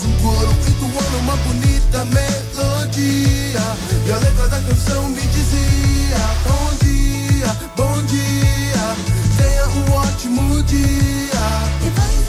um coro entoando uma bonita melodia. E a letra da canção me dizia: Bom dia, bom dia. Tenha um ótimo dia.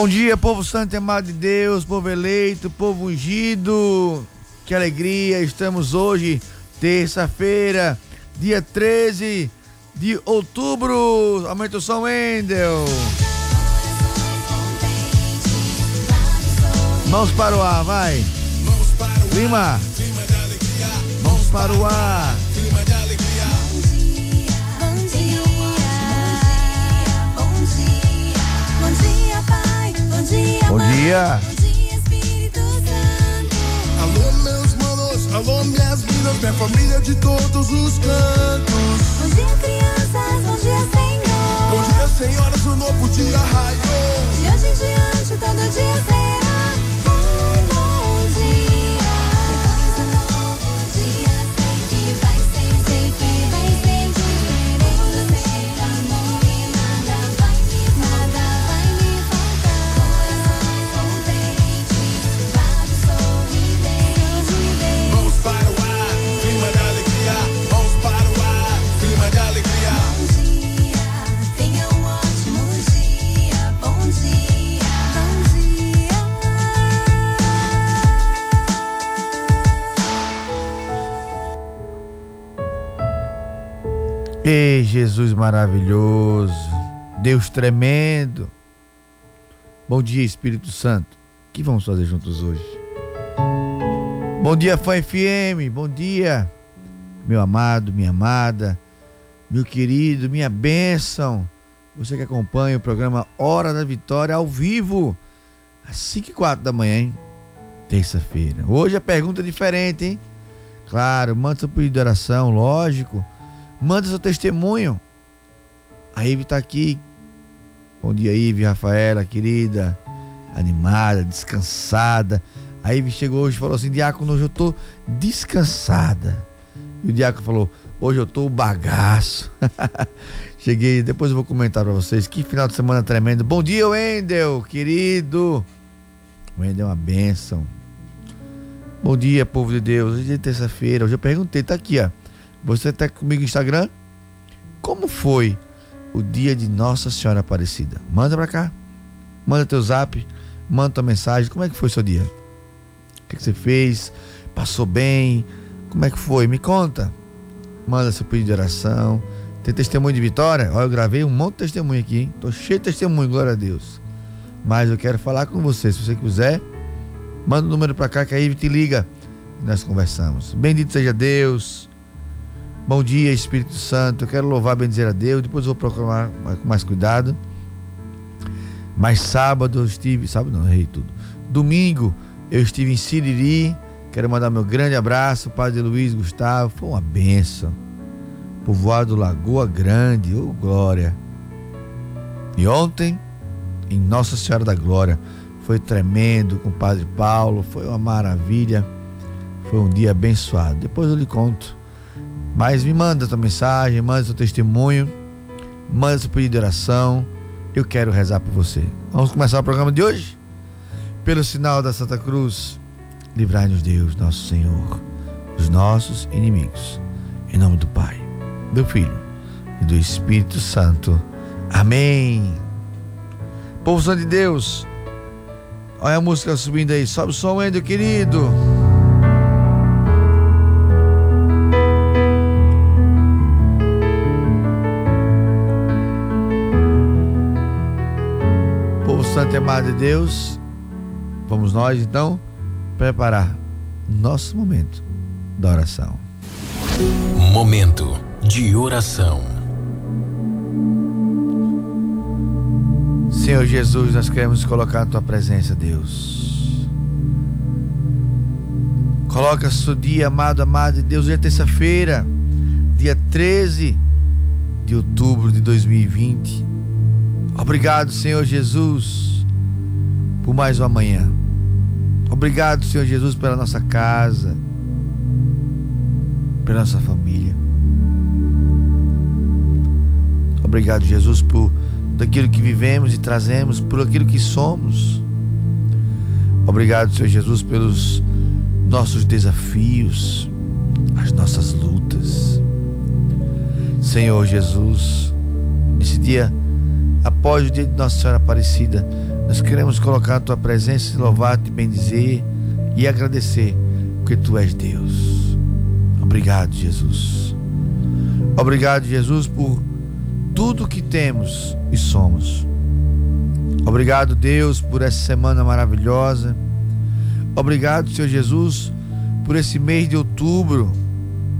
Bom dia, povo santo e amado de Deus, povo eleito, povo ungido. Que alegria, estamos hoje, terça-feira, dia 13 de outubro. Aumenta o som, Wendel. Mãos para o ar, vai. Lima, mãos para o ar. Bom dia, Bom Mãe, dia. bom dia, Espírito Santo. Alô, meus manos, alô, minhas minas, minha família de todos os cantos. Bom dia, crianças, bom dia, Senhor. Bom dia, senhoras, o novo dia raiou. De hoje em diante, todo dia será Jesus maravilhoso, Deus tremendo. Bom dia, Espírito Santo. O que vamos fazer juntos hoje? Bom dia, Fã FM. Bom dia, meu amado, minha amada, meu querido, minha bênção. Você que acompanha o programa Hora da Vitória ao vivo, às 5 e 4 da manhã, hein? Terça-feira. Hoje a pergunta é diferente, hein? Claro, manda seu pedido de oração, lógico. Manda seu testemunho. A Ive tá aqui. Bom dia, Ive, Rafaela, querida. Animada, descansada. A Ive chegou hoje e falou assim: Diácono, hoje eu tô descansada. E o Diácono falou: Hoje eu o bagaço. Cheguei, depois eu vou comentar pra vocês. Que final de semana tremendo. Bom dia, Wendel, querido. Wendel é uma bênção. Bom dia, povo de Deus. Hoje é terça-feira. Hoje eu perguntei, tá aqui, ó. Você tá comigo no Instagram? Como foi o dia de Nossa Senhora Aparecida? Manda pra cá. Manda teu zap, manda tua mensagem. Como é que foi seu dia? que, que você fez? Passou bem? Como é que foi? Me conta. Manda seu pedido de oração. Tem testemunho de vitória? Olha, eu gravei um monte de testemunho aqui, hein? Tô cheio de testemunho, glória a Deus. Mas eu quero falar com você. Se você quiser, manda o um número para cá que aí te liga e nós conversamos. Bendito seja Deus. Bom dia, Espírito Santo. Eu quero louvar, bendizer a Deus. Depois vou proclamar com mais cuidado. Mas sábado eu estive. Sábado não, errei tudo. Domingo eu estive em Siriri. Quero mandar meu grande abraço, Padre Luiz Gustavo. Foi uma benção. Povoado Lagoa Grande, ô oh, glória. E ontem, em Nossa Senhora da Glória, foi tremendo com o Padre Paulo. Foi uma maravilha. Foi um dia abençoado. Depois eu lhe conto. Mas me manda tua mensagem, manda seu testemunho, manda seu pedido de oração. Eu quero rezar por você. Vamos começar o programa de hoje? Pelo sinal da Santa Cruz, livrai-nos Deus, nosso Senhor, dos nossos inimigos. Em nome do Pai, do Filho e do Espírito Santo. Amém. Povo Santo de Deus, olha a música subindo aí. Sobe o som, Endo, querido. Santo e amado de Deus, Vamos nós então preparar nosso momento da oração. Momento de oração. Senhor Jesus, nós queremos colocar a tua presença, Deus. Coloca o dia, amado, amado de Deus, hoje é terça-feira, dia 13 de outubro de 2020. Obrigado, Senhor Jesus, por mais uma manhã. Obrigado, Senhor Jesus, pela nossa casa, pela nossa família. Obrigado, Jesus, por daquilo que vivemos e trazemos, por aquilo que somos. Obrigado, Senhor Jesus, pelos nossos desafios, as nossas lutas. Senhor Jesus, esse dia, após o dia de Nossa Senhora Aparecida, nós queremos colocar a tua presença, louvar-te, bendizer e agradecer, porque tu és Deus. Obrigado, Jesus. Obrigado, Jesus, por tudo que temos e somos. Obrigado, Deus, por essa semana maravilhosa. Obrigado, Senhor Jesus, por esse mês de outubro,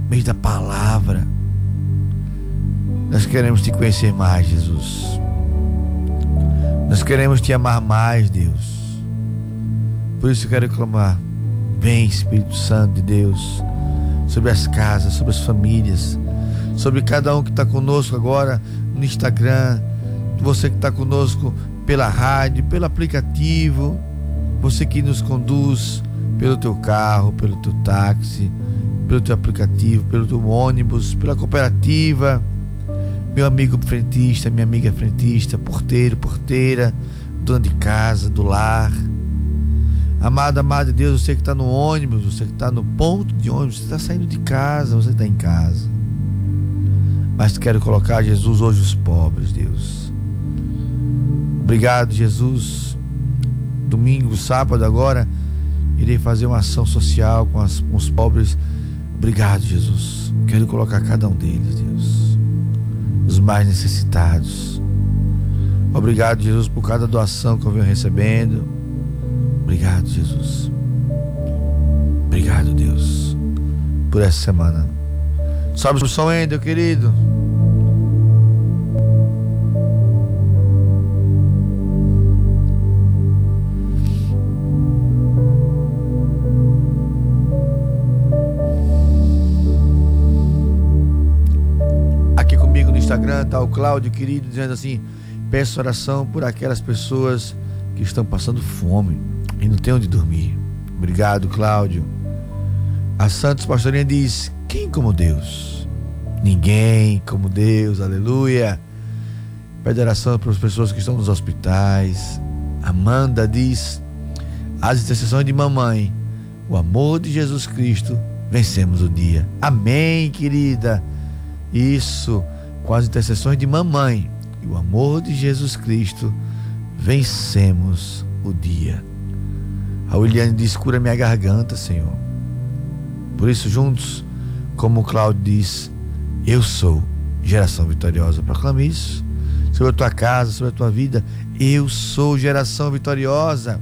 mês da palavra. Nós queremos te conhecer mais, Jesus. Nós queremos te amar mais, Deus. Por isso eu quero clamar: Vem, Espírito Santo de Deus, sobre as casas, sobre as famílias, sobre cada um que está conosco agora no Instagram, você que está conosco pela rádio, pelo aplicativo, você que nos conduz pelo teu carro, pelo teu táxi, pelo teu aplicativo, pelo teu ônibus, pela cooperativa meu amigo frentista, minha amiga frentista, porteiro, porteira, dona de casa, do lar. Amado, amado de Deus, você que está no ônibus, você que está no ponto de ônibus, você está saindo de casa, você está em casa. Mas quero colocar Jesus hoje os pobres, Deus. Obrigado, Jesus. Domingo, sábado agora, irei fazer uma ação social com, as, com os pobres. Obrigado, Jesus. Quero colocar cada um deles, Deus os mais necessitados. Obrigado, Jesus, por cada doação que eu venho recebendo. Obrigado, Jesus. Obrigado, Deus, por essa semana. Sobe o som, Ender, querido. Instagram tá o Cláudio querido dizendo assim: peço oração por aquelas pessoas que estão passando fome e não tem onde dormir. Obrigado, Cláudio. A Santos Pastorinha diz: quem como Deus? Ninguém como Deus, aleluia. Pede oração para as pessoas que estão nos hospitais. Amanda diz: as intercessões de mamãe, o amor de Jesus Cristo, vencemos o dia. Amém, querida. Isso com as intercessões de mamãe e o amor de Jesus Cristo, vencemos o dia. A Williane diz: cura minha garganta, Senhor. Por isso, juntos, como o Cláudio diz, eu sou geração vitoriosa. Proclame isso sobre a tua casa, sobre a tua vida. Eu sou geração vitoriosa.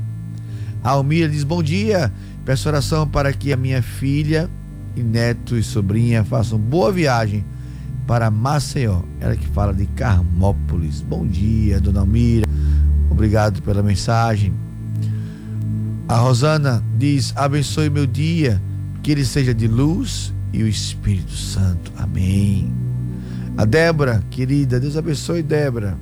A Almira diz: Bom dia. Peço oração para que a minha filha e neto e sobrinha façam boa viagem para Maceió. Ela que fala de Carmópolis. Bom dia, dona Almira. Obrigado pela mensagem. A Rosana diz: Abençoe meu dia, que ele seja de luz e o Espírito Santo. Amém. A Débora, querida, Deus abençoe Débora.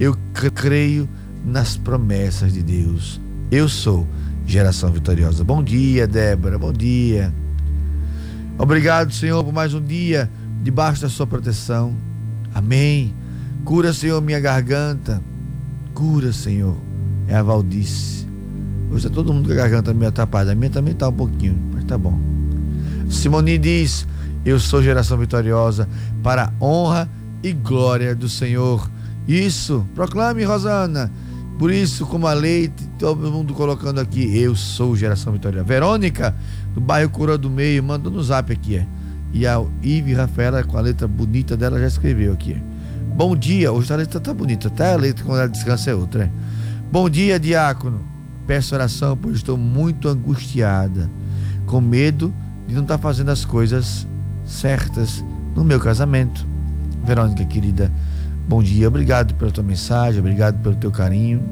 Eu creio nas promessas de Deus. Eu sou geração vitoriosa. Bom dia, Débora. Bom dia. Obrigado, Senhor, por mais um dia debaixo da sua proteção. Amém. Cura, Senhor, minha garganta. Cura, Senhor. É a Valdice. Hoje está todo mundo com a garganta meio atrapalhada. A minha também está um pouquinho, mas tá bom. Simone diz: Eu sou geração vitoriosa para a honra e glória do Senhor. Isso, proclame, Rosana. Por isso, como a leite, todo mundo colocando aqui, eu sou geração vitoriosa. Verônica, do bairro Cura do Meio, manda no zap aqui. É. E a Ive Rafaela, com a letra bonita dela, já escreveu aqui. Bom dia, hoje a letra tá bonita, tá? A letra quando ela descansa é outra. É. Bom dia, diácono. Peço oração, pois estou muito angustiada, com medo de não estar tá fazendo as coisas certas no meu casamento. Verônica, querida, bom dia. Obrigado pela tua mensagem, obrigado pelo teu carinho,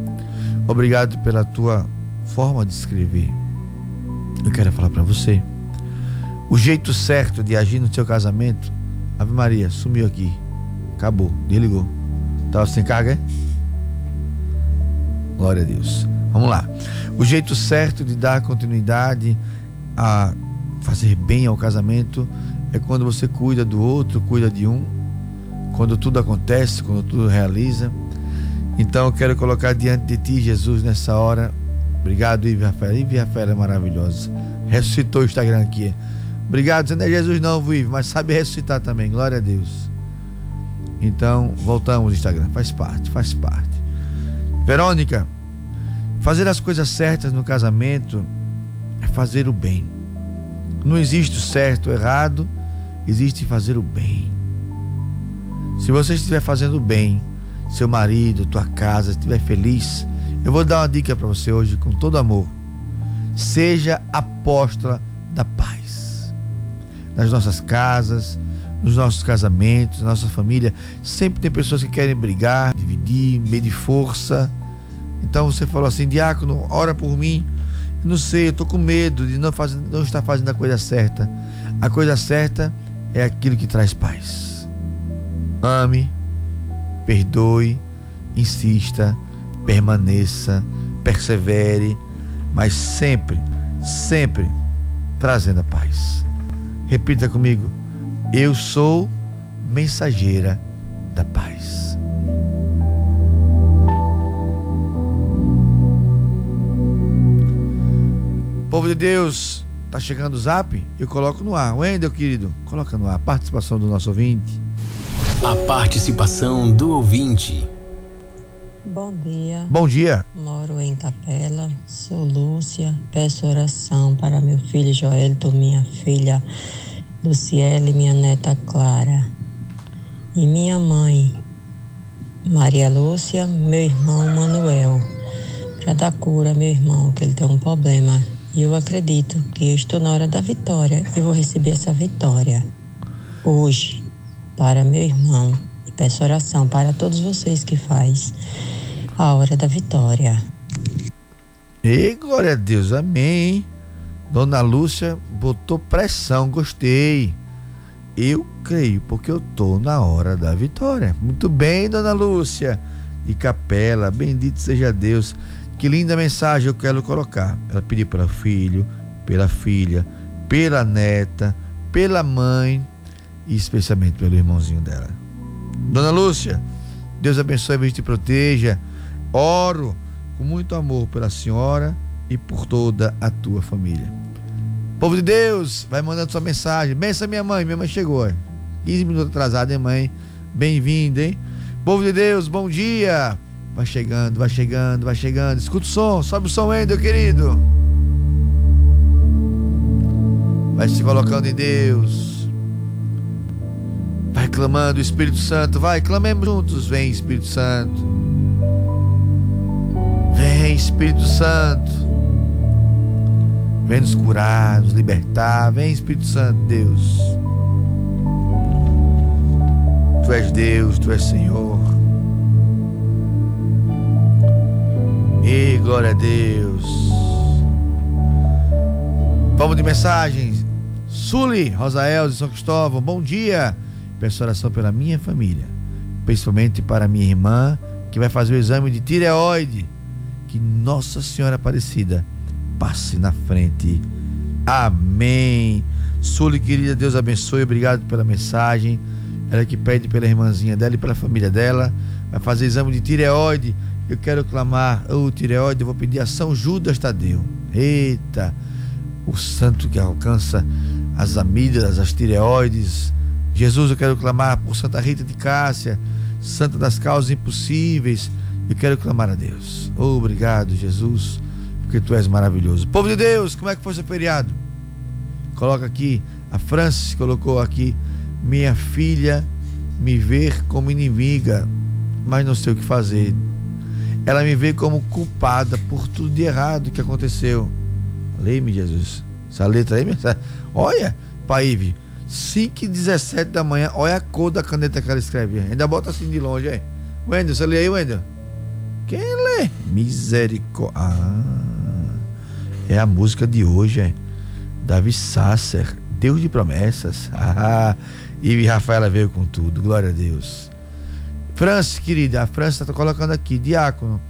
obrigado pela tua forma de escrever. Eu quero falar para você. O jeito certo de agir no seu casamento, Ave Maria, sumiu aqui. Acabou, desligou. Tava sem carga, é? Glória a Deus. Vamos lá. O jeito certo de dar continuidade a fazer bem ao casamento é quando você cuida do outro, cuida de um, quando tudo acontece, quando tudo realiza. Então eu quero colocar diante de ti, Jesus, nessa hora. Obrigado, Ive Rafael. Ive Rafael é maravilhosa. Ressuscitou o Instagram aqui. Obrigado, você não é Jesus não, Ive, mas sabe ressuscitar também. Glória a Deus. Então, voltamos ao Instagram. Faz parte, faz parte. Verônica, fazer as coisas certas no casamento é fazer o bem. Não existe o certo ou errado, existe fazer o bem. Se você estiver fazendo o bem, seu marido, tua casa estiver feliz, eu vou dar uma dica para você hoje com todo amor. Seja apóstola da paz nas nossas casas, nos nossos casamentos, na nossa família. Sempre tem pessoas que querem brigar, dividir, medir força. Então você falou assim, diácono, ora por mim. Não sei, eu estou com medo de não, fazer, não estar fazendo a coisa certa. A coisa certa é aquilo que traz paz. Ame, perdoe, insista, permaneça, persevere, mas sempre, sempre trazendo a paz. Repita comigo. Eu sou mensageira da paz. Povo de Deus, tá chegando o zap? Eu coloco no ar. Wendel, querido, coloca no ar. Participação do nosso ouvinte. A participação do ouvinte. Bom dia. Bom dia. Moro em Capela, sou Lúcia. Peço oração para meu filho Joelito, minha filha Luciele, minha neta Clara. E minha mãe, Maria Lúcia, meu irmão Manuel. Para dar cura, meu irmão, que ele tem um problema. E eu acredito que eu estou na hora da vitória. Eu vou receber essa vitória hoje para meu irmão. Peço oração para todos vocês que faz a hora da vitória. E glória a Deus, amém. Dona Lúcia botou pressão, gostei. Eu creio, porque eu tô na hora da vitória. Muito bem, Dona Lúcia. E Capela, bendito seja Deus. Que linda mensagem eu quero colocar. Ela pediu para o filho, pela filha, pela neta, pela mãe e especialmente pelo irmãozinho dela. Dona Lúcia, Deus abençoe, Deus te proteja. Oro com muito amor pela senhora e por toda a tua família. Povo de Deus, vai mandando sua mensagem. Benção minha mãe, minha mãe chegou. É. 15 minutos atrasada, hein, mãe? Bem-vinda, hein? Povo de Deus, bom dia. Vai chegando, vai chegando, vai chegando. Escuta o som, sobe o som aí, meu querido. Vai se colocando em Deus. Vai clamando, Espírito Santo. Vai, clamemos juntos. Vem, Espírito Santo. Vem, Espírito Santo. Vem nos curar, nos libertar. Vem, Espírito Santo, Deus. Tu és Deus, tu és Senhor. E glória a Deus. Vamos de mensagens. Suli, Rosael de São Cristóvão, bom dia. Peço oração pela minha família, principalmente para minha irmã, que vai fazer o exame de tireoide. Que Nossa Senhora Aparecida passe na frente. Amém. Suli, querida, Deus abençoe. Obrigado pela mensagem. Ela que pede pela irmãzinha dela e pela família dela. Vai fazer exame de tireoide. Eu quero clamar, ô oh, tireoide, eu vou pedir a São Judas Tadeu. Eita, o santo que alcança as amígdalas, as tireoides. Jesus, eu quero clamar por Santa Rita de Cássia, Santa das Causas Impossíveis. Eu quero clamar a Deus. Obrigado, Jesus, porque tu és maravilhoso. Povo de Deus, como é que foi seu feriado? Coloca aqui, a Francis colocou aqui, minha filha me ver como inimiga, mas não sei o que fazer ela me vê como culpada por tudo de errado que aconteceu. Leia-me, Jesus. Essa letra aí, olha, Paive, 5 e 17 da manhã, olha a cor da caneta que ela escreve. Ainda bota assim de longe, aí. Wendel, você lê aí, Wendel? Quem lê? Misericórdia. Ah, é a música de hoje, é. Davi Sasser, Deus de promessas. Ah, e Rafaela veio com tudo, glória a Deus. França, querida, a França está colocando aqui, diácono.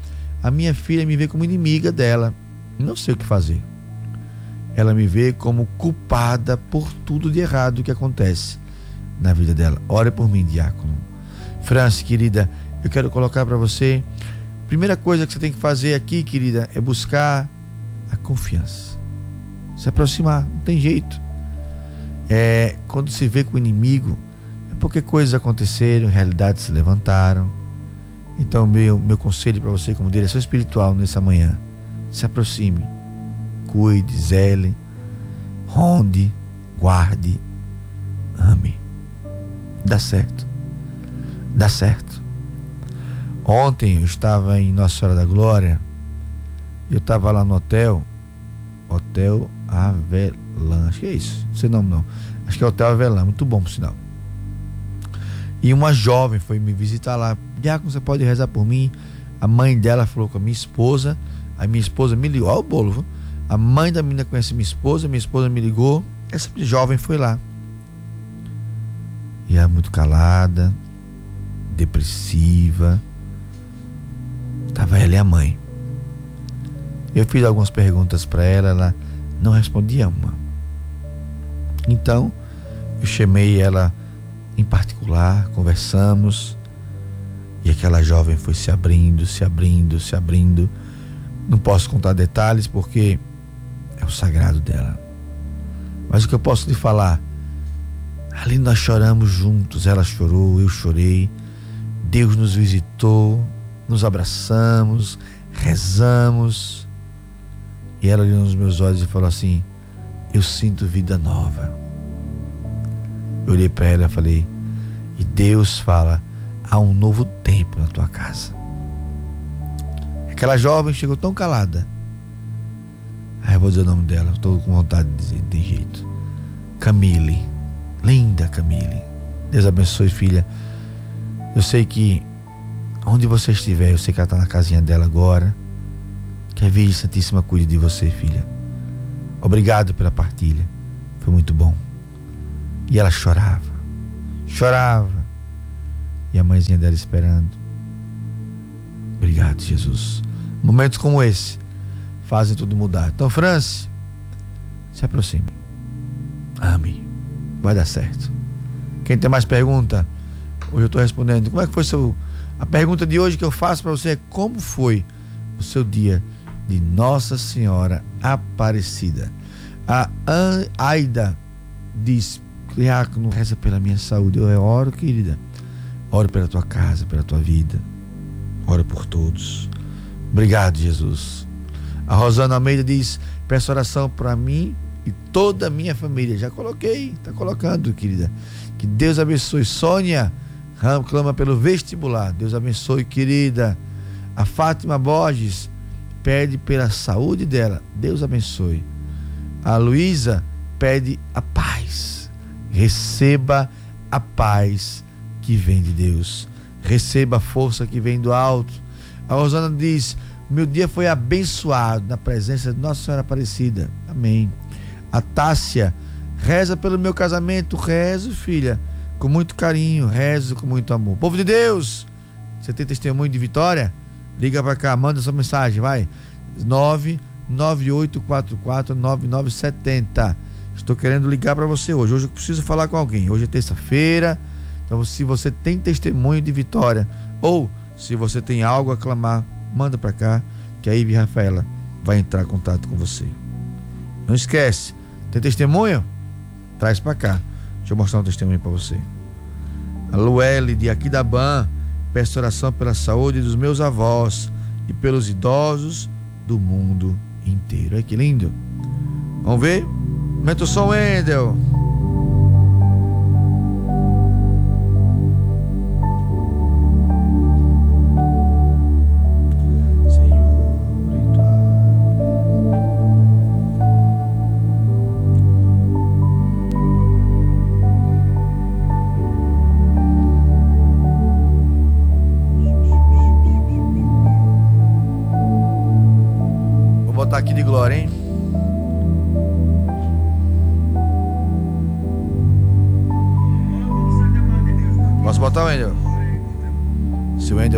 A minha filha me vê como inimiga dela. Não sei o que fazer. Ela me vê como culpada por tudo de errado que acontece na vida dela. Ore por mim, diácono. França, querida, eu quero colocar para você. Primeira coisa que você tem que fazer aqui, querida, é buscar a confiança. Se aproximar, não tem jeito. É, quando se vê com o inimigo, porque coisas aconteceram, realidades se levantaram. Então, meu, meu conselho para você, como direção espiritual nessa manhã, se aproxime, cuide, zele, ronde, guarde, ame. Dá certo. Dá certo. Ontem eu estava em Nossa Senhora da Glória, eu estava lá no hotel, Hotel Avelã, acho que é isso, não sei nome não. Acho que é Hotel Avelã, muito bom por sinal. E uma jovem foi me visitar lá. Diácono, você pode rezar por mim? A mãe dela falou com a minha esposa. A minha esposa me ligou. Olha o bolo. Viu? A mãe da menina conhece minha esposa. Minha esposa me ligou. Essa jovem foi lá. E ela muito calada, depressiva. Estava ela e a mãe. Eu fiz algumas perguntas para ela, ela não respondia uma. Então, eu chamei ela em particular, conversamos e aquela jovem foi se abrindo, se abrindo, se abrindo. Não posso contar detalhes porque o sagrado dela. Mas o que eu posso lhe falar? Ali nós choramos juntos, ela chorou, eu chorei. Deus nos visitou, nos abraçamos, rezamos. E ela olhou nos meus olhos e falou assim: Eu sinto vida nova. Eu olhei para ela e falei: E Deus fala: há um novo tempo na tua casa. Aquela jovem chegou tão calada. Aí eu vou dizer o nome dela, estou com vontade de dizer, de jeito. Camille. Linda Camille. Deus abençoe, filha. Eu sei que onde você estiver, eu sei que ela está na casinha dela agora. Que a Virgem Santíssima cuide de você, filha. Obrigado pela partilha. Foi muito bom. E ela chorava, chorava. E a mãezinha dela esperando. Obrigado, Jesus. Momentos como esse fazem tudo mudar. Então, Franci, se aproxime. Ame. Vai dar certo. Quem tem mais pergunta? Hoje eu estou respondendo. Como é que foi seu. A pergunta de hoje que eu faço para você é como foi o seu dia de Nossa Senhora Aparecida? A Aida diz: Diácono, reza pela minha saúde. Eu oro, querida. Oro pela tua casa, pela tua vida. Oro por todos. Obrigado, Jesus. A Rosana Almeida diz: Peço oração para mim e toda a minha família. Já coloquei, tá colocando, querida. Que Deus abençoe. Sônia clama pelo vestibular. Deus abençoe, querida. A Fátima Borges pede pela saúde dela. Deus abençoe. A Luísa pede a paz. Receba a paz que vem de Deus. Receba a força que vem do alto. A Rosana diz: Meu dia foi abençoado na presença de Nossa Senhora Aparecida. Amém. A Tássia reza pelo meu casamento. Rezo, filha, com muito carinho. Rezo com muito amor. Povo de Deus, você tem testemunho de vitória? Liga para cá, manda sua mensagem, vai. 998449970. Estou querendo ligar para você hoje. Hoje eu preciso falar com alguém. Hoje é terça-feira. Então, se você tem testemunho de vitória ou se você tem algo a clamar, manda para cá que a Ive Rafaela vai entrar em contato com você. Não esquece, tem testemunho? Traz para cá. Deixa eu mostrar um testemunho para você. A Luelle de Ban peço oração pela saúde dos meus avós e pelos idosos do mundo inteiro. Olha que lindo. Vamos ver? Aumenta o som, Wendel.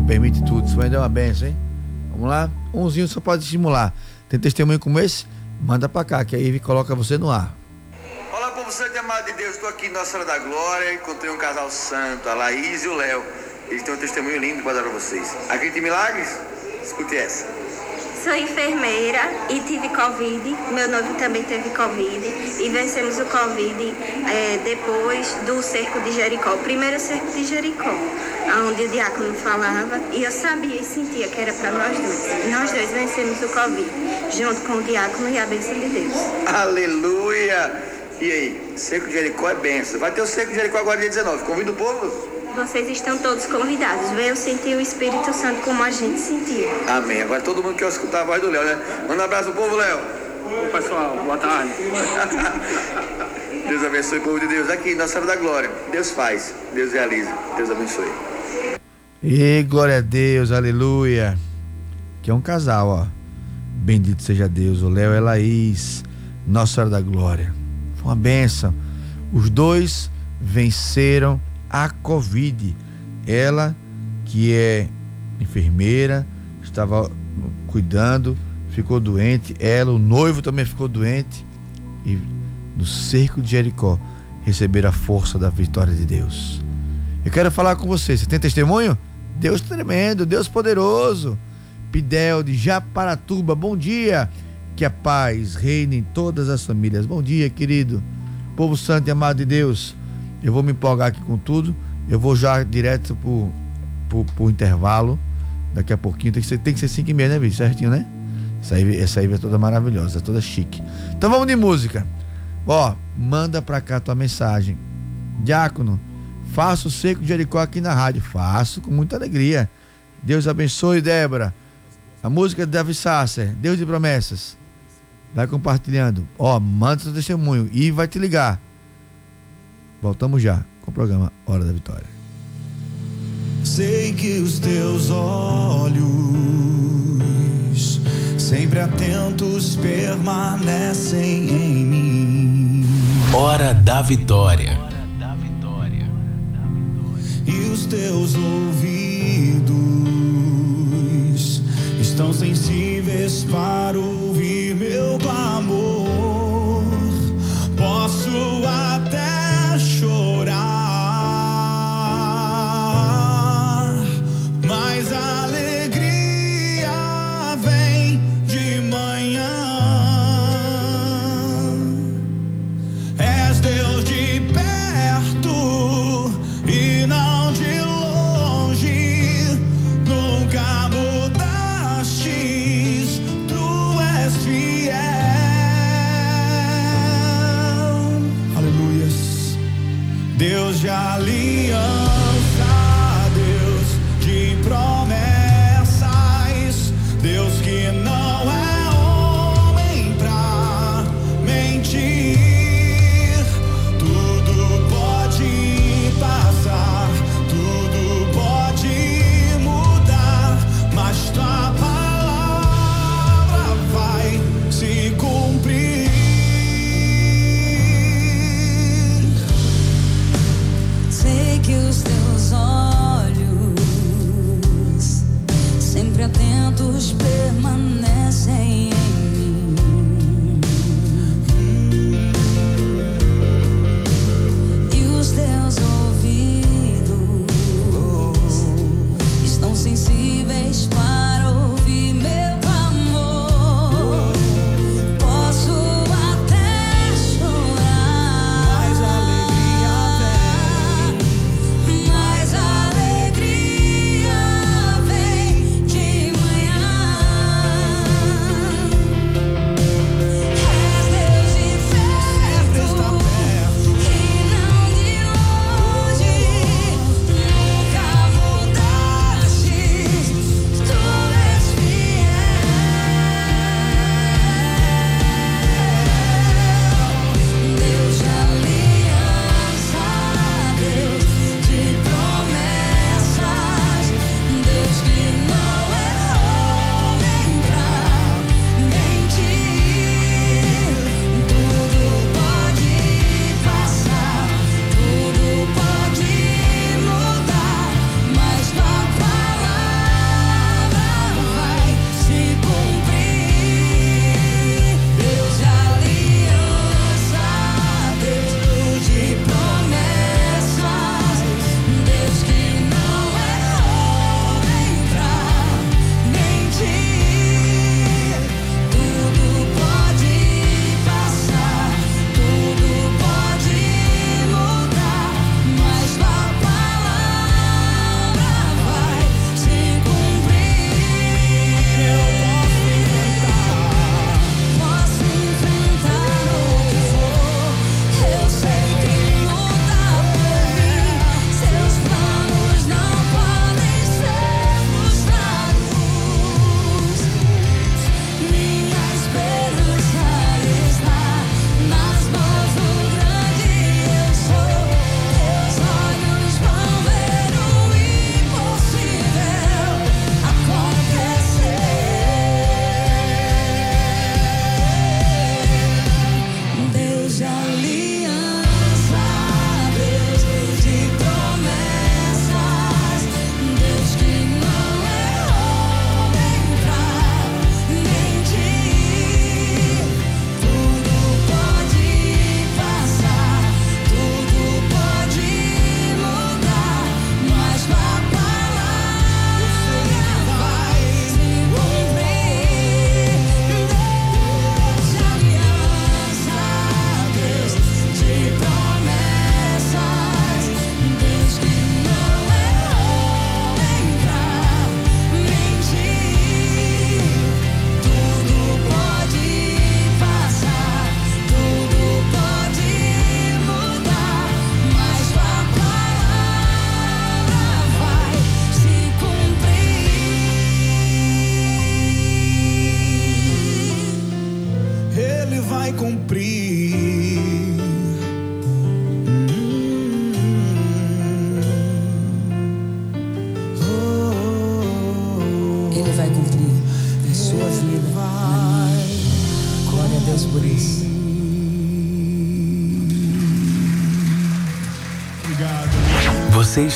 Permite tudo. Isso vai dar uma benção, hein? Vamos lá? Umzinho só pode estimular. Tem testemunho como esse? Manda pra cá, que aí coloca você no ar. Olá, povo santo amado de Deus. Estou aqui em Nossa Senhora da Glória. Encontrei um casal santo, a Laís e o Léo. Eles têm um testemunho lindo para dar para vocês. Acredita em milagres? Escute essa. Sou enfermeira e tive Covid. Meu noivo também teve Covid. E vencemos o Covid é, depois do cerco de Jericó. O primeiro cerco de Jericó, onde o diácono falava. E eu sabia e sentia que era para nós dois. Nós dois vencemos o Covid, junto com o diácono e a bênção de Deus. Aleluia! E aí, cerco de Jericó é benção. Vai ter o cerco de Jericó agora dia 19. Convida o povo? Vocês estão todos convidados. Venham sentir o Espírito Santo como a gente sentiu. Amém. Agora todo mundo quer escutar a voz do Léo, né? Manda um abraço pro povo, Léo. Oi, pessoal. Boa tarde. Deus abençoe o povo de Deus. Aqui, na Sala da Glória. Deus faz. Deus realiza. Deus abençoe. E glória a Deus, aleluia. Que é um casal, ó. Bendito seja Deus. O Léo e a Laís. Nossa Senhora da Glória. Foi uma benção. Os dois venceram a Covid. Ela, que é enfermeira, estava cuidando, ficou doente. Ela, o noivo também ficou doente. E no cerco de Jericó receberam a força da vitória de Deus. Eu quero falar com você. Você tem testemunho? Deus tremendo, Deus poderoso. Pidel de Japaratuba, bom dia. Que a paz reine em todas as famílias. Bom dia, querido. Povo santo e amado de Deus. Eu vou me empolgar aqui com tudo. Eu vou já direto pro, pro, pro intervalo. Daqui a pouquinho. Tem que ser, tem que ser 5 e meia, né, bicho? Certinho, né? Essa aí, essa aí é toda maravilhosa, toda chique. Então vamos de música. Ó, manda pra cá tua mensagem. Diácono, faço o seco de Jericó aqui na rádio. Faço com muita alegria. Deus abençoe, Débora. A música de Davi Sasser, Deus de promessas. Vai compartilhando. Ó, manda seu testemunho e vai te ligar. Voltamos já com o programa Hora da Vitória. Sei que os teus olhos, sempre atentos, permanecem em mim. Hora da Vitória. E os teus ouvidos estão sensíveis para ouvir meu clamor. Posso até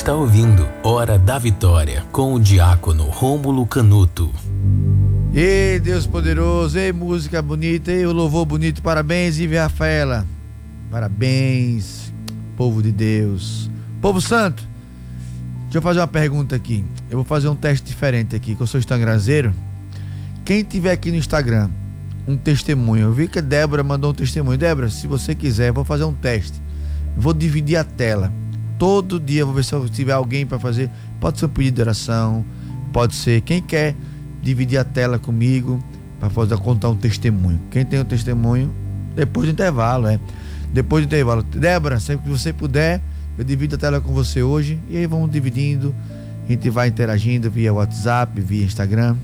está ouvindo Hora da Vitória com o diácono Rômulo Canuto. Ei, Deus poderoso, ei, música bonita, ei, o louvor bonito. Parabéns, Ive Rafaela. Parabéns, povo de Deus. Povo santo, deixa eu fazer uma pergunta aqui. Eu vou fazer um teste diferente aqui, que eu sou estangrazeiro. Quem tiver aqui no Instagram um testemunho, eu vi que a Débora mandou um testemunho. Débora, se você quiser, eu vou fazer um teste. vou dividir a tela todo dia vou ver se tiver alguém para fazer. Pode ser um pedido de oração, pode ser quem quer dividir a tela comigo para fazer contar um testemunho. Quem tem um testemunho, depois do intervalo, é. Depois do intervalo. Débora, sempre que você puder, Eu divido a tela com você hoje e aí vamos dividindo. A gente vai interagindo via WhatsApp, via Instagram,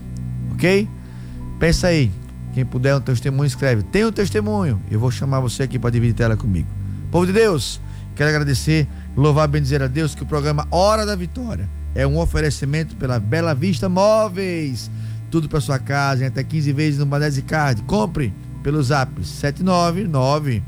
ok? Pensa aí, quem puder um testemunho, escreve. Tem um testemunho, eu vou chamar você aqui para dividir a tela comigo. Povo de Deus, quero agradecer, louvar e bendizer a Deus que o programa Hora da Vitória é um oferecimento pela Bela Vista Móveis. Tudo para sua casa, em até 15 vezes no Banese Card. Compre pelo zap 799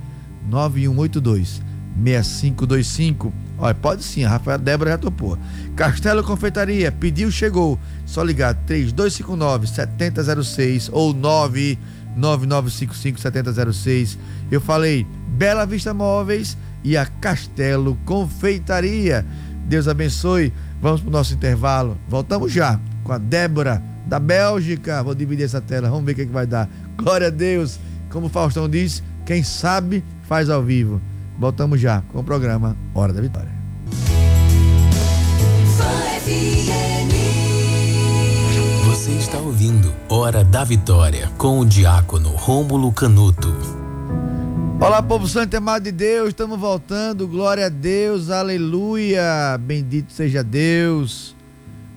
9182 6525. Olha, pode sim, a Rafael Débora já topou. Castelo Confeitaria, pediu, chegou. Só ligar 3259 7006 ou 99955 7006. Eu falei Bela Vista Móveis e a Castelo Confeitaria. Deus abençoe. Vamos para o nosso intervalo. Voltamos já com a Débora da Bélgica. Vou dividir essa tela, vamos ver o que, é que vai dar. Glória a Deus. Como o Faustão diz, quem sabe faz ao vivo. Voltamos já com o programa Hora da Vitória. Você está ouvindo Hora da Vitória com o diácono Rômulo Canuto. Olá, povo santo e amado de Deus, estamos voltando. Glória a Deus, aleluia. Bendito seja Deus.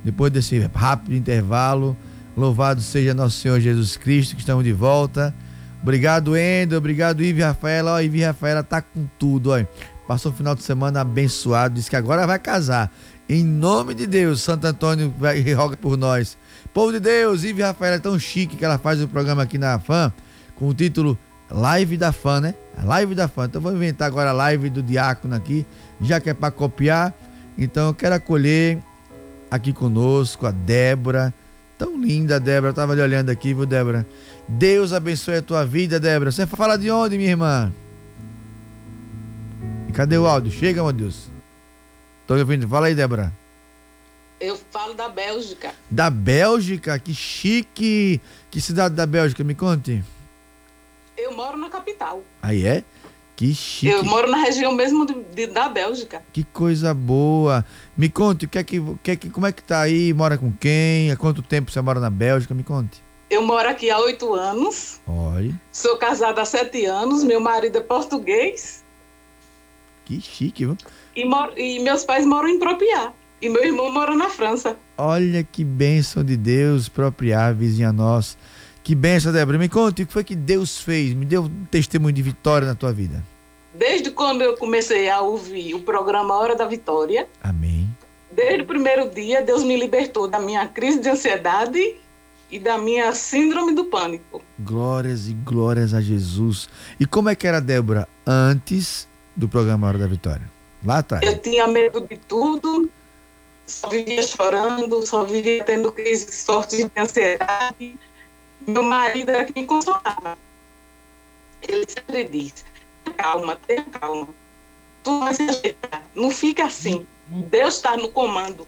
Depois desse rápido intervalo, louvado seja nosso Senhor Jesus Cristo, que estamos de volta. Obrigado, Endo. Obrigado, Ive Rafaela. Ó, Ive Rafaela tá com tudo, ó. Passou o final de semana abençoado. Disse que agora vai casar. Em nome de Deus, Santo Antônio vai roga por nós. Povo de Deus, Ive Rafaela é tão chique que ela faz o programa aqui na FAM com o título Live da FAM, né? live da FAM. Então vou inventar agora a live do Diácono aqui, já que é para copiar. Então eu quero acolher aqui conosco a Débora. Tão linda, Débora. Eu tava ali olhando aqui, viu, Débora? Deus abençoe a tua vida, Débora. Você fala de onde, minha irmã? E cadê o áudio? Chega, meu Deus. Tô ouvindo. Fala aí, Débora. Eu falo da Bélgica. Da Bélgica? Que chique! Que cidade da Bélgica? Me conte. Eu moro na capital. Aí é? Que chique. Eu moro na região mesmo de, de, da Bélgica. Que coisa boa. Me conte, que é que, que é que, como é que tá aí? Mora com quem? Há quanto tempo você mora na Bélgica? Me conte. Eu moro aqui há oito anos. Olha. Sou casada há sete anos. Meu marido é português. Que chique, viu? E, mor e meus pais moram em Propriá. E meu irmão mora na França. Olha que bênção de Deus, Propriá, vizinha nossa. Que benção, Débora. Me conte o que foi que Deus fez. Me deu um testemunho de vitória na tua vida. Desde quando eu comecei a ouvir o programa Hora da Vitória. Amém. Desde o primeiro dia, Deus me libertou da minha crise de ansiedade e da minha síndrome do pânico. Glórias e glórias a Jesus. E como é que era Débora antes do programa Hora da Vitória? Lá atrás. Eu tinha medo de tudo, só vivia chorando, só vivia tendo crises fortes de ansiedade meu marido era que me consolava. Ele sempre diz: calma, tenha calma. Tu vai se ajeitar. Não fica assim. Deus está no comando.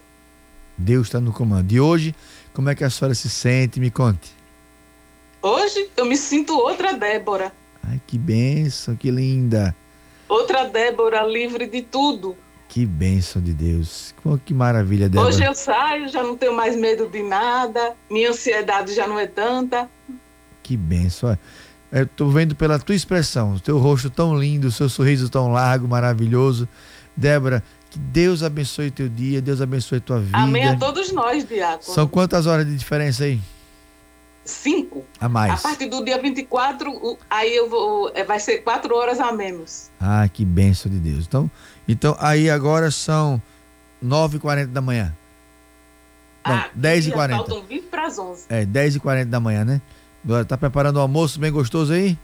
Deus está no comando. E hoje, como é que a senhora se sente? Me conte. Hoje eu me sinto outra Débora. Ai, que benção, que linda. Outra Débora livre de tudo. Que bênção de Deus. Que maravilha, Débora. Hoje eu saio, já não tenho mais medo de nada, minha ansiedade já não é tanta. Que bênção. Eu tô vendo pela tua expressão, o teu rosto tão lindo, o seu sorriso tão largo, maravilhoso. Débora, que Deus abençoe teu dia, Deus abençoe tua vida. Amém a todos nós, Diácono. São quantas horas de diferença aí? Cinco. A mais. A partir do dia 24, aí eu vou. É, vai ser quatro horas a menos. Ah, que bênção de Deus. Então, então aí agora são 9h40 da manhã. Não, ah, 10h40. Faltam 20 para as 11. É, 10h40 da manhã, né? Agora, tá preparando o almoço bem gostoso aí?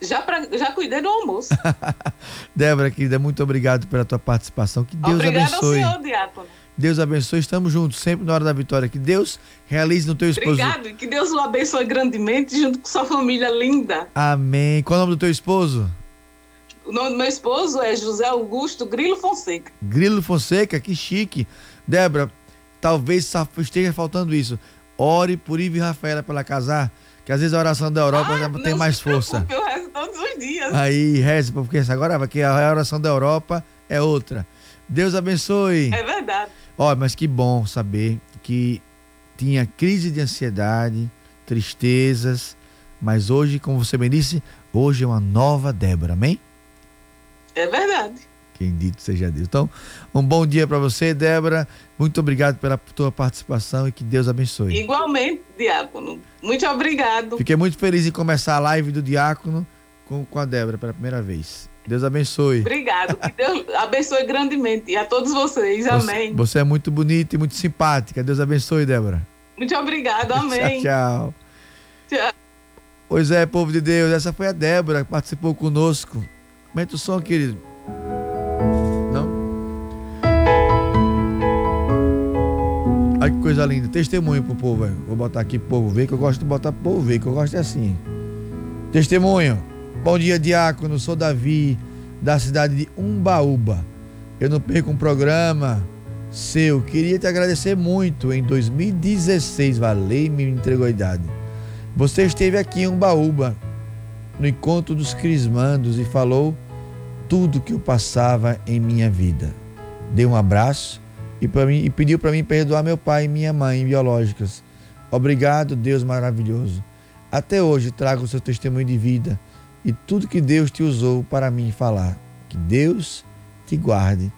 Já, pra, já cuidei do almoço. Débora, querida, muito obrigado pela tua participação. Que Deus Obrigada abençoe. ao senhor, Diácono. Deus abençoe. Estamos juntos, sempre na hora da vitória. Que Deus realize no teu esposo. Obrigado. Que Deus o abençoe grandemente junto com sua família linda. Amém. Qual é o nome do teu esposo? O nome do meu esposo é José Augusto Grilo Fonseca. Grilo Fonseca, que chique. Débora, talvez esteja faltando isso. Ore por Ivo e Rafaela para ela casar, que às vezes a oração da Europa ah, tem mais força. Eu rezo todos os dias. Aí, reze, porque agora porque a oração da Europa é outra. Deus abençoe. É verdade. Ó, mas que bom saber que tinha crise de ansiedade, tristezas, mas hoje, como você bem disse, hoje é uma nova Débora, amém? É verdade. Bendito seja Deus. Então, um bom dia para você, Débora. Muito obrigado pela tua participação e que Deus abençoe. Igualmente, Diácono. Muito obrigado. Fiquei muito feliz em começar a live do Diácono com, com a Débora pela primeira vez. Deus abençoe. Obrigado. Que Deus abençoe grandemente. E a todos vocês. Amém. Você, você é muito bonita e muito simpática. Deus abençoe, Débora. Muito obrigado. Amém. tchau, tchau. Tchau. Pois é, povo de Deus. Essa foi a Débora que participou conosco. Aumenta o som, querido. Não? Olha que coisa linda. Testemunho pro povo. Vou botar aqui povo ver, que eu gosto de botar povo ver, que eu gosto é assim. Testemunho. Bom dia, diácono. Sou Davi, da cidade de Umbaúba. Eu não perco um programa seu. Queria te agradecer muito. Em 2016, valei me entregou a idade. Você esteve aqui em Umbaúba, no encontro dos crismandos, e falou tudo que eu passava em minha vida. Deu um abraço e, mim, e pediu para mim perdoar meu pai e minha mãe biológicas. Obrigado, Deus maravilhoso. Até hoje trago o seu testemunho de vida e tudo que Deus te usou para mim falar. Que Deus te guarde.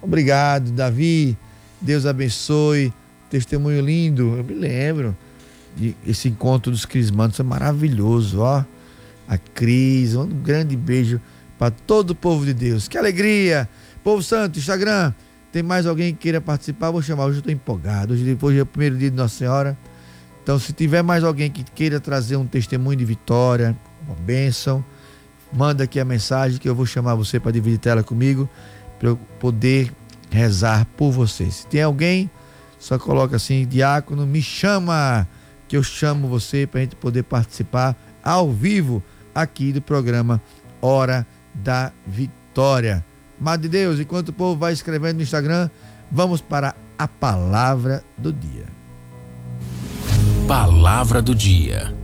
Obrigado, Davi. Deus abençoe. Testemunho lindo. Eu me lembro de esse encontro dos crismandos. É maravilhoso, ó. A Cris, um grande beijo para todo o povo de Deus. Que alegria! Povo Santo, Instagram. Tem mais alguém que queira participar? Vou chamar. Hoje eu estou empolgado. Hoje, depois é o primeiro dia de Nossa Senhora. Então, se tiver mais alguém que queira trazer um testemunho de vitória, uma bênção, manda aqui a mensagem que eu vou chamar você para dividir tela comigo, para eu poder rezar por você. Se tem alguém, só coloca assim, diácono, me chama, que eu chamo você para a gente poder participar ao vivo aqui do programa Hora da Vitória. Mas de Deus, enquanto o povo vai escrevendo no Instagram, vamos para a palavra do dia. Palavra do dia.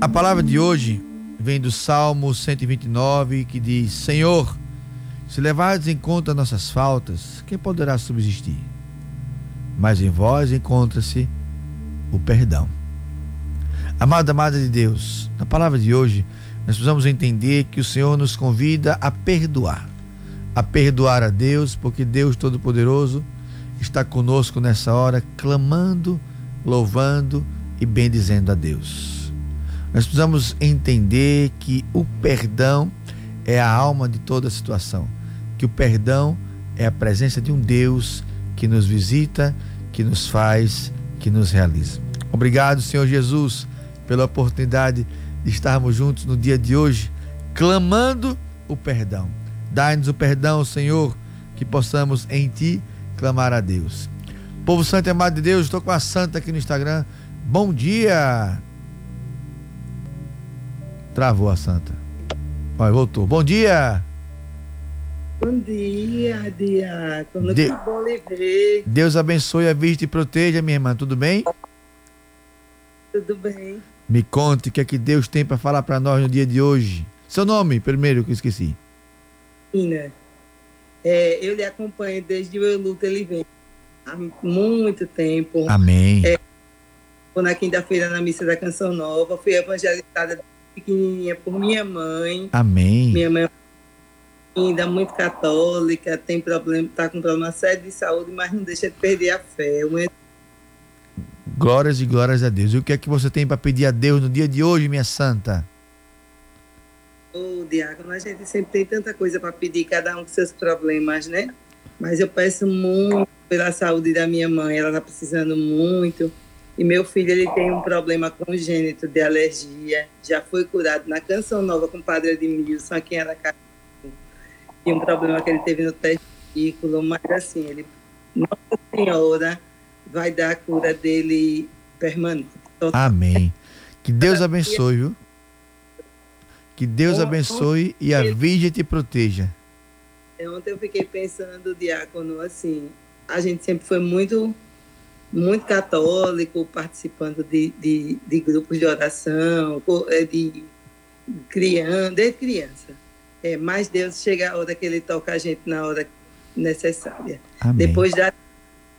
A palavra de hoje vem do Salmo 129, que diz: Senhor, se levardes em conta nossas faltas, quem poderá subsistir? Mas em vós encontra-se o perdão. Amada, amada de Deus, na palavra de hoje, nós precisamos entender que o Senhor nos convida a perdoar. A perdoar a Deus, porque Deus Todo-Poderoso está conosco nessa hora, clamando, louvando e bendizendo a Deus. Nós precisamos entender que o perdão é a alma de toda situação, que o perdão é a presença de um Deus que nos visita, que nos faz, que nos realiza. Obrigado, Senhor Jesus, pela oportunidade de estarmos juntos no dia de hoje, clamando o perdão. Dai-nos o perdão, Senhor, que possamos em Ti clamar a Deus. Povo Santo e amado de Deus, estou com a Santa aqui no Instagram. Bom dia! Travou a santa. Olha, voltou. Bom dia! Bom dia, Diácono. De... Que bom lhe ver. Deus abençoe a vida e proteja, minha irmã. Tudo bem? Tudo bem. Me conte o que é que Deus tem para falar para nós no dia de hoje. Seu nome, primeiro, que eu esqueci. Ina. É, eu lhe acompanho desde o Eu Luto Ele Vem. Há muito tempo. Amém. É, na quinta-feira, na missa da Canção Nova, fui evangelizada pequenininha por minha mãe. Amém. Minha mãe é ainda muito católica, tem problema, está com problema sério de saúde, mas não deixa de perder a fé. Uma... Glórias e glórias a Deus. E o que é que você tem para pedir a Deus no dia de hoje, minha santa? Ô, oh, Diácono, a gente sempre tem tanta coisa para pedir, cada um com seus problemas, né? Mas eu peço muito pela saúde da minha mãe, ela está precisando muito. E meu filho ele tem um problema congênito de alergia, já foi curado na Canção Nova com o padre Edmilson aqui em Aracaju. E um problema que ele teve no testículo, mas assim, ele, Nossa Senhora vai dar a cura dele permanente. Amém. Que Deus abençoe, viu? Que Deus abençoe e a Virgem te proteja. Ontem eu fiquei pensando, diácono, assim, a gente sempre foi muito muito católico, participando de, de, de grupos de oração, é, de criança, desde criança. É, mas Deus chega a hora que Ele toca a gente na hora necessária. Amém. Depois da,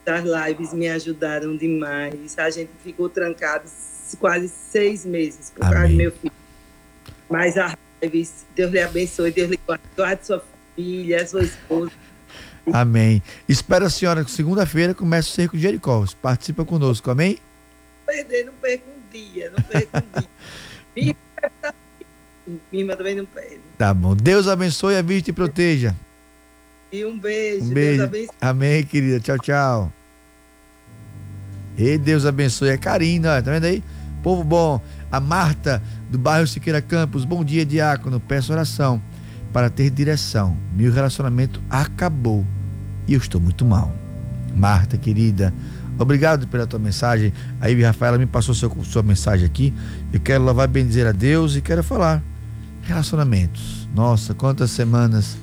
das lives me ajudaram demais. A gente ficou trancado quase seis meses por Amém. causa do meu filho. Mas a Deus lhe abençoe, Deus lhe guarde sua filha, sua esposa. Amém. Espero a senhora que segunda-feira comece o Cerco de Jericó. Participa conosco, amém? Perder, não perca um dia, não perca um dia. Mima também não perde. Tá bom. Deus abençoe, a vida e proteja. E um beijo. Um beijo. Deus abençoe. Amém, querida. Tchau, tchau. E Deus abençoe. É carinho, ó. tá vendo aí? Povo bom. A Marta, do bairro Siqueira Campos. Bom dia, diácono. Peço oração para ter direção. Meu relacionamento acabou e eu estou muito mal. Marta, querida, obrigado pela tua mensagem. Aí, Rafaela me passou seu, sua mensagem aqui. Eu quero louvar bem dizer a Deus e quero falar. Relacionamentos. Nossa, quantas semanas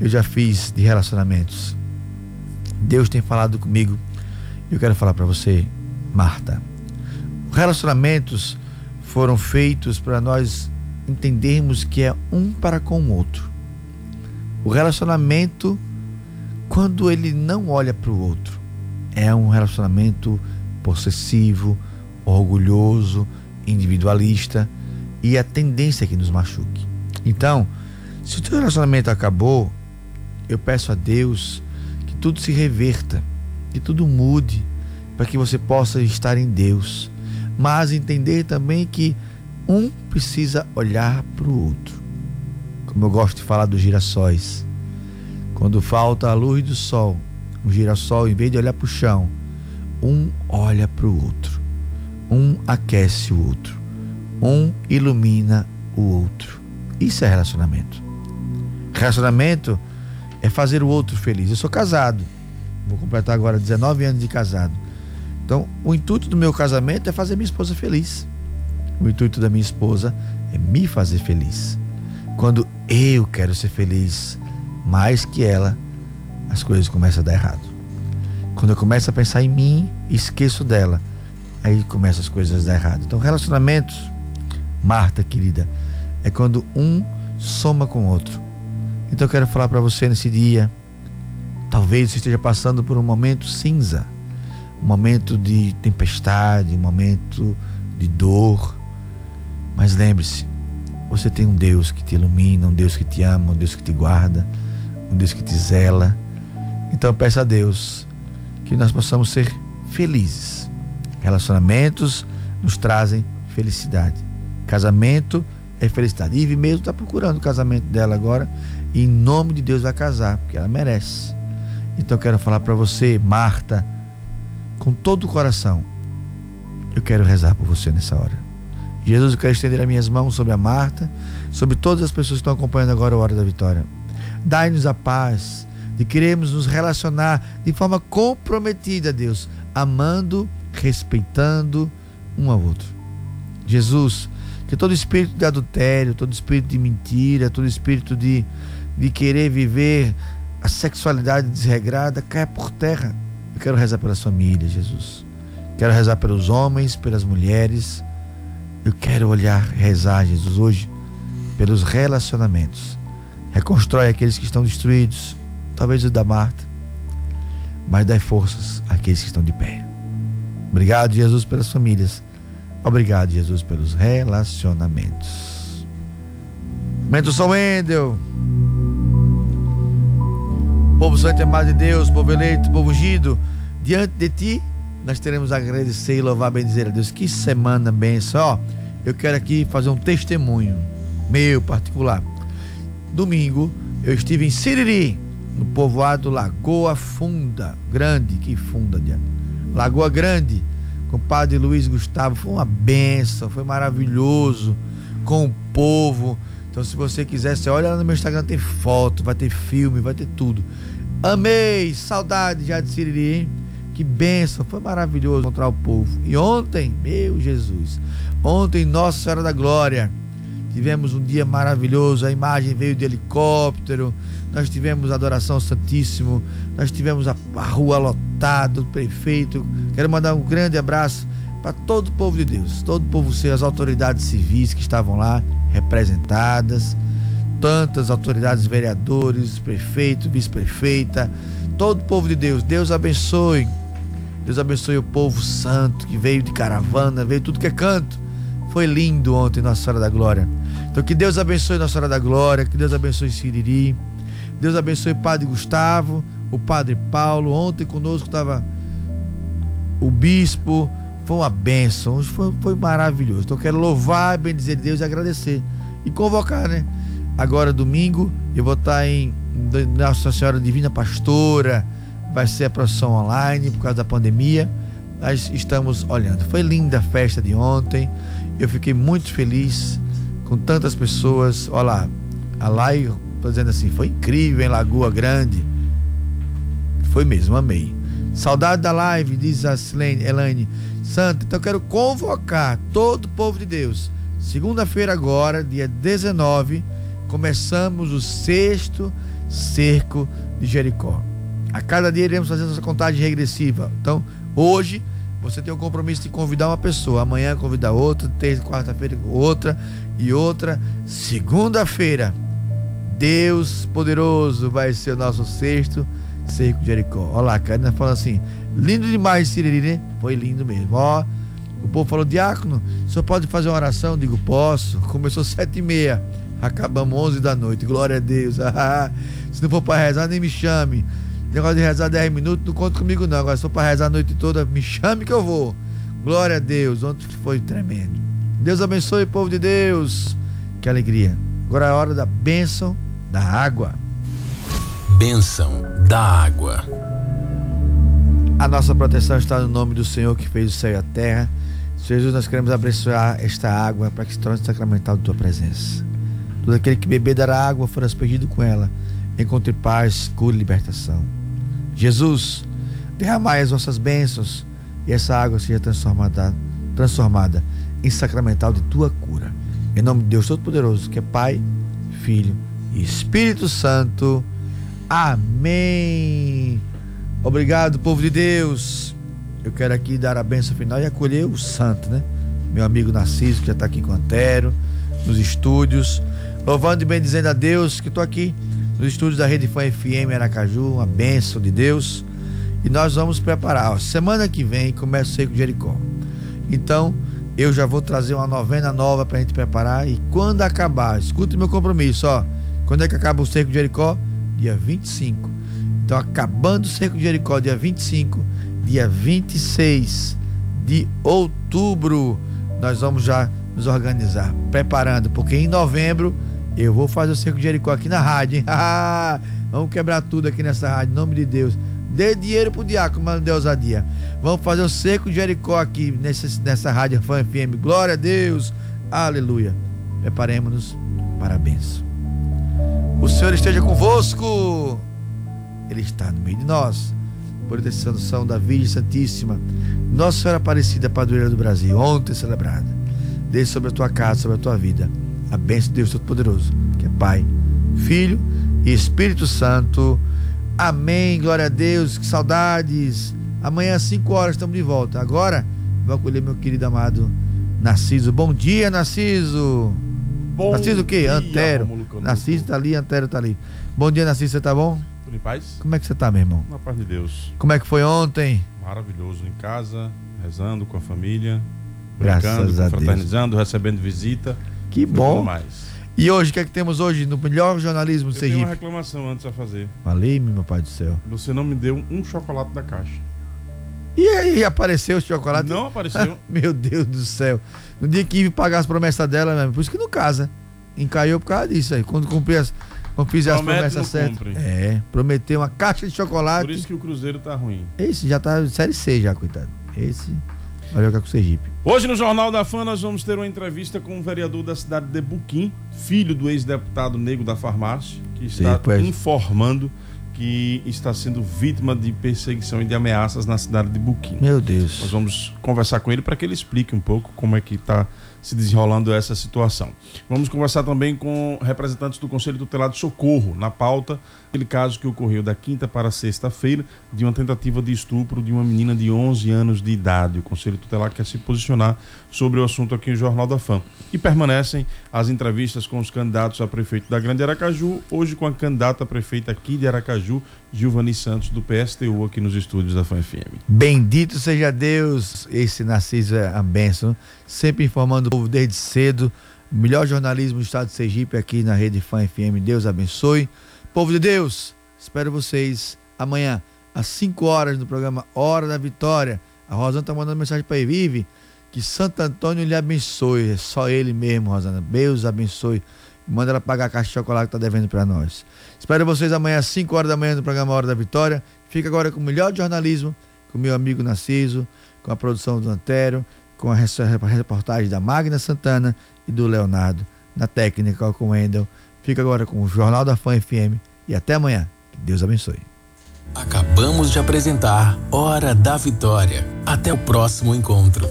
eu já fiz de relacionamentos. Deus tem falado comigo. Eu quero falar para você, Marta. Relacionamentos foram feitos para nós entendermos que é um para com o outro. O relacionamento, quando ele não olha para o outro, é um relacionamento possessivo, orgulhoso, individualista e a tendência é que nos machuque. Então, se o teu relacionamento acabou, eu peço a Deus que tudo se reverta, que tudo mude, para que você possa estar em Deus, mas entender também que um precisa olhar para o outro. Como eu gosto de falar dos girassóis. Quando falta a luz do sol, o girassol, em vez de olhar para o chão, um olha para o outro. Um aquece o outro. Um ilumina o outro. Isso é relacionamento. Relacionamento é fazer o outro feliz. Eu sou casado. Vou completar agora 19 anos de casado. Então, o intuito do meu casamento é fazer minha esposa feliz. O intuito da minha esposa é me fazer feliz. Quando eu quero ser feliz mais que ela, as coisas começam a dar errado. Quando eu começo a pensar em mim, esqueço dela, aí começam as coisas a dar errado. Então, relacionamentos, Marta querida, é quando um soma com o outro. Então, eu quero falar para você nesse dia, talvez você esteja passando por um momento cinza, um momento de tempestade, um momento de dor, mas lembre-se, você tem um Deus que te ilumina, um Deus que te ama, um Deus que te guarda, um Deus que te zela. Então peça a Deus que nós possamos ser felizes. Relacionamentos nos trazem felicidade. Casamento é felicidade. Ive mesmo está procurando o casamento dela agora e em nome de Deus vai casar, porque ela merece. Então eu quero falar para você, Marta, com todo o coração, eu quero rezar por você nessa hora. Jesus, eu quero estender as minhas mãos sobre a Marta, sobre todas as pessoas que estão acompanhando agora a Hora da Vitória. Dai-nos a paz de queremos nos relacionar de forma comprometida, Deus, amando, respeitando um ao outro. Jesus, que todo espírito de adultério, todo espírito de mentira, todo espírito de, de querer viver a sexualidade desregrada caia por terra. Eu quero rezar pelas famílias, Jesus. Quero rezar pelos homens, pelas mulheres eu quero olhar, rezar, Jesus, hoje, pelos relacionamentos. Reconstrói aqueles que estão destruídos, talvez o da Marta, mas dai forças àqueles que estão de pé. Obrigado, Jesus, pelas famílias. Obrigado, Jesus, pelos relacionamentos. Momento São Wendel. Povo santo e amado de Deus, povo eleito, povo ungido, diante de ti, nós teremos a agradecer e louvar, bem dizer a Deus. Que semana benção, ó eu quero aqui fazer um testemunho meu particular. Domingo eu estive em Siriri, no povoado Lagoa Funda, grande, que funda, diabo. Lagoa Grande, com o padre Luiz Gustavo, foi uma benção, foi maravilhoso, com o povo. Então, se você quiser, você olha lá no meu Instagram, tem foto, vai ter filme, vai ter tudo. Amei, saudade já de Siriri, hein? Que benção, foi maravilhoso encontrar o povo. E ontem, meu Jesus, ontem, Nossa Senhora da Glória, tivemos um dia maravilhoso. A imagem veio de helicóptero, nós tivemos adoração Santíssimo, nós tivemos a, a rua lotada, o prefeito. Quero mandar um grande abraço para todo o povo de Deus, todo o povo seu, as autoridades civis que estavam lá representadas, tantas autoridades, vereadores, prefeito, vice-prefeita, todo o povo de Deus. Deus abençoe Deus abençoe o povo santo que veio de caravana, veio tudo que é canto. Foi lindo ontem, Nossa Senhora da Glória. Então que Deus abençoe Nossa Senhora da Glória, que Deus abençoe Siriri, Deus abençoe Padre Gustavo, o Padre Paulo. Ontem conosco estava o Bispo, foi uma bênção, foi, foi maravilhoso. Então quero louvar, bendizer Deus e agradecer. E convocar, né? Agora domingo eu vou estar em Nossa Senhora Divina Pastora, vai ser a procissão online por causa da pandemia. Nós estamos olhando. Foi linda a festa de ontem. Eu fiquei muito feliz com tantas pessoas. Olha lá, a Lai, dizendo assim, foi incrível em Lagoa Grande. Foi mesmo, amei. Saudade da live, diz a Silene, Elaine. Santa, então eu quero convocar todo o povo de Deus. Segunda-feira agora, dia 19, começamos o sexto cerco de Jericó. A cada dia iremos fazer essa contagem regressiva. Então, hoje você tem o compromisso de convidar uma pessoa, amanhã convidar outra, terça, quarta-feira outra e outra. Segunda-feira, Deus poderoso vai ser o nosso sexto cerco de Jericó. Olha lá, a Karina fala assim: lindo demais Siriri, né? Foi lindo mesmo. Ó, o povo falou: Diácono, senhor pode fazer uma oração? Eu digo: Posso. Começou sete e meia, acabamos onze da noite. Glória a Deus. Se não for para rezar, nem me chame. Negócio de rezar 10 minutos, não conta comigo não. Agora, se for para rezar a noite toda, me chame que eu vou. Glória a Deus. Ontem foi tremendo. Deus abençoe o povo de Deus. Que alegria. Agora é a hora da bênção da água. Bênção da água. A nossa proteção está no nome do Senhor que fez o céu e a terra. Jesus, nós queremos abençoar esta água para que se torne sacramental de tua presença. Todo aquele que beber dará água, for aspergido com ela, encontre paz, cura e libertação. Jesus, derramai as vossas bênçãos e essa água seja transformada, transformada em sacramental de tua cura. Em nome de Deus Todo-Poderoso, que é Pai, Filho e Espírito Santo. Amém. Obrigado, povo de Deus. Eu quero aqui dar a benção final e acolher o santo, né? Meu amigo Narciso, que já está aqui com o Antero, nos estúdios. Louvando e bendizendo a Deus, que estou aqui nos estúdios da Rede Fã FM Aracaju, uma benção de Deus. E nós vamos preparar. Semana que vem começa o Seco de Jericó. Então, eu já vou trazer uma novena nova para a gente preparar. E quando acabar, escute meu compromisso, ó. Quando é que acaba o Seco de Jericó? Dia 25. Então, acabando o Seco de Jericó, dia 25, dia 26 de outubro, nós vamos já nos organizar, preparando, porque em novembro eu vou fazer o Seco de Jericó aqui na rádio, hein? vamos quebrar tudo aqui nessa rádio, em nome de Deus. Dê dinheiro pro diácono, mano de ousadia. Vamos fazer o Seco de Jericó aqui nessa, nessa rádio Fã FM. Glória a Deus. Aleluia. Preparemos-nos para a bênção. O Senhor esteja convosco. Ele está no meio de nós. Por intercessão da Virgem Santíssima, Nossa Senhora Aparecida, Padroeira do Brasil, ontem celebrada. Desde sobre a tua casa, sobre a tua vida. A bênção de Deus Todo-Poderoso, que é Pai, Filho e Espírito Santo. Amém. Glória a Deus. Que saudades. Amanhã às 5 horas estamos de volta. Agora, vou acolher meu querido amado Narciso. Bom dia, Narciso. Bom Narciso o quê? dia, Antero. Narciso tá ali, Antero tá ali. Bom dia, Narciso. Você tá bom? Tudo em paz? Como é que você tá, meu irmão? Na paz de Deus. Como é que foi ontem? Maravilhoso em casa, rezando com a família, Graças brincando, a confraternizando, recebendo visita. Que bom. mais. E hoje, o que é que temos hoje no melhor jornalismo do Eu tenho uma Sergipe? reclamação antes a fazer. Falei, meu pai do céu. Você não me deu um chocolate da caixa. E aí, apareceu o chocolate? Não apareceu. meu Deus do céu. No dia que Ive pagar as promessas dela, mesmo, por isso que não casa. Encaiou por causa disso aí. Quando cumprir as, quando fizer as promessas certas. cumpre. É, prometeu uma caixa de chocolate. Por isso que o Cruzeiro tá ruim. Esse já tá série C já, coitado. Esse vai jogar com o Sergipe. Hoje no Jornal da Fã nós vamos ter uma entrevista com o vereador da cidade de Buquim, filho do ex-deputado Nego da Farmácia, que está Sim, informando que está sendo vítima de perseguição e de ameaças na cidade de Buquim. Meu Deus. Nós vamos conversar com ele para que ele explique um pouco como é que está se desenrolando essa situação. Vamos conversar também com representantes do Conselho Tutelar de Socorro, na pauta, aquele caso que ocorreu da quinta para sexta-feira, de uma tentativa de estupro de uma menina de 11 anos de idade. O Conselho Tutelar quer se posicionar sobre o assunto aqui no Jornal da Fã. E permanecem as entrevistas com os candidatos a prefeito da Grande Aracaju, hoje com a candidata a prefeita aqui de Aracaju, Gilvani Santos, do PSTU, aqui nos estúdios da Fã FM. Bendito seja Deus, esse Narciso é a bênção, sempre informando o povo desde cedo melhor jornalismo do estado de Sergipe aqui na Rede Fã FM. Deus abençoe. Povo de Deus, espero vocês amanhã às 5 horas no programa Hora da Vitória. A Rosana está mandando mensagem para Vive que Santo Antônio lhe abençoe. É só ele mesmo, Rosana. Deus abençoe. Manda ela pagar a caixa de chocolate que está devendo para nós. Espero vocês amanhã às 5 horas da manhã no programa Hora da Vitória. Fica agora com o melhor jornalismo, com meu amigo Narciso, com a produção do Antero, com a reportagem da Magna Santana e do Leonardo, na técnica com o Wendel. Fica agora com o Jornal da Fã FM e até amanhã. Que Deus abençoe. Acabamos de apresentar Hora da Vitória. Até o próximo encontro.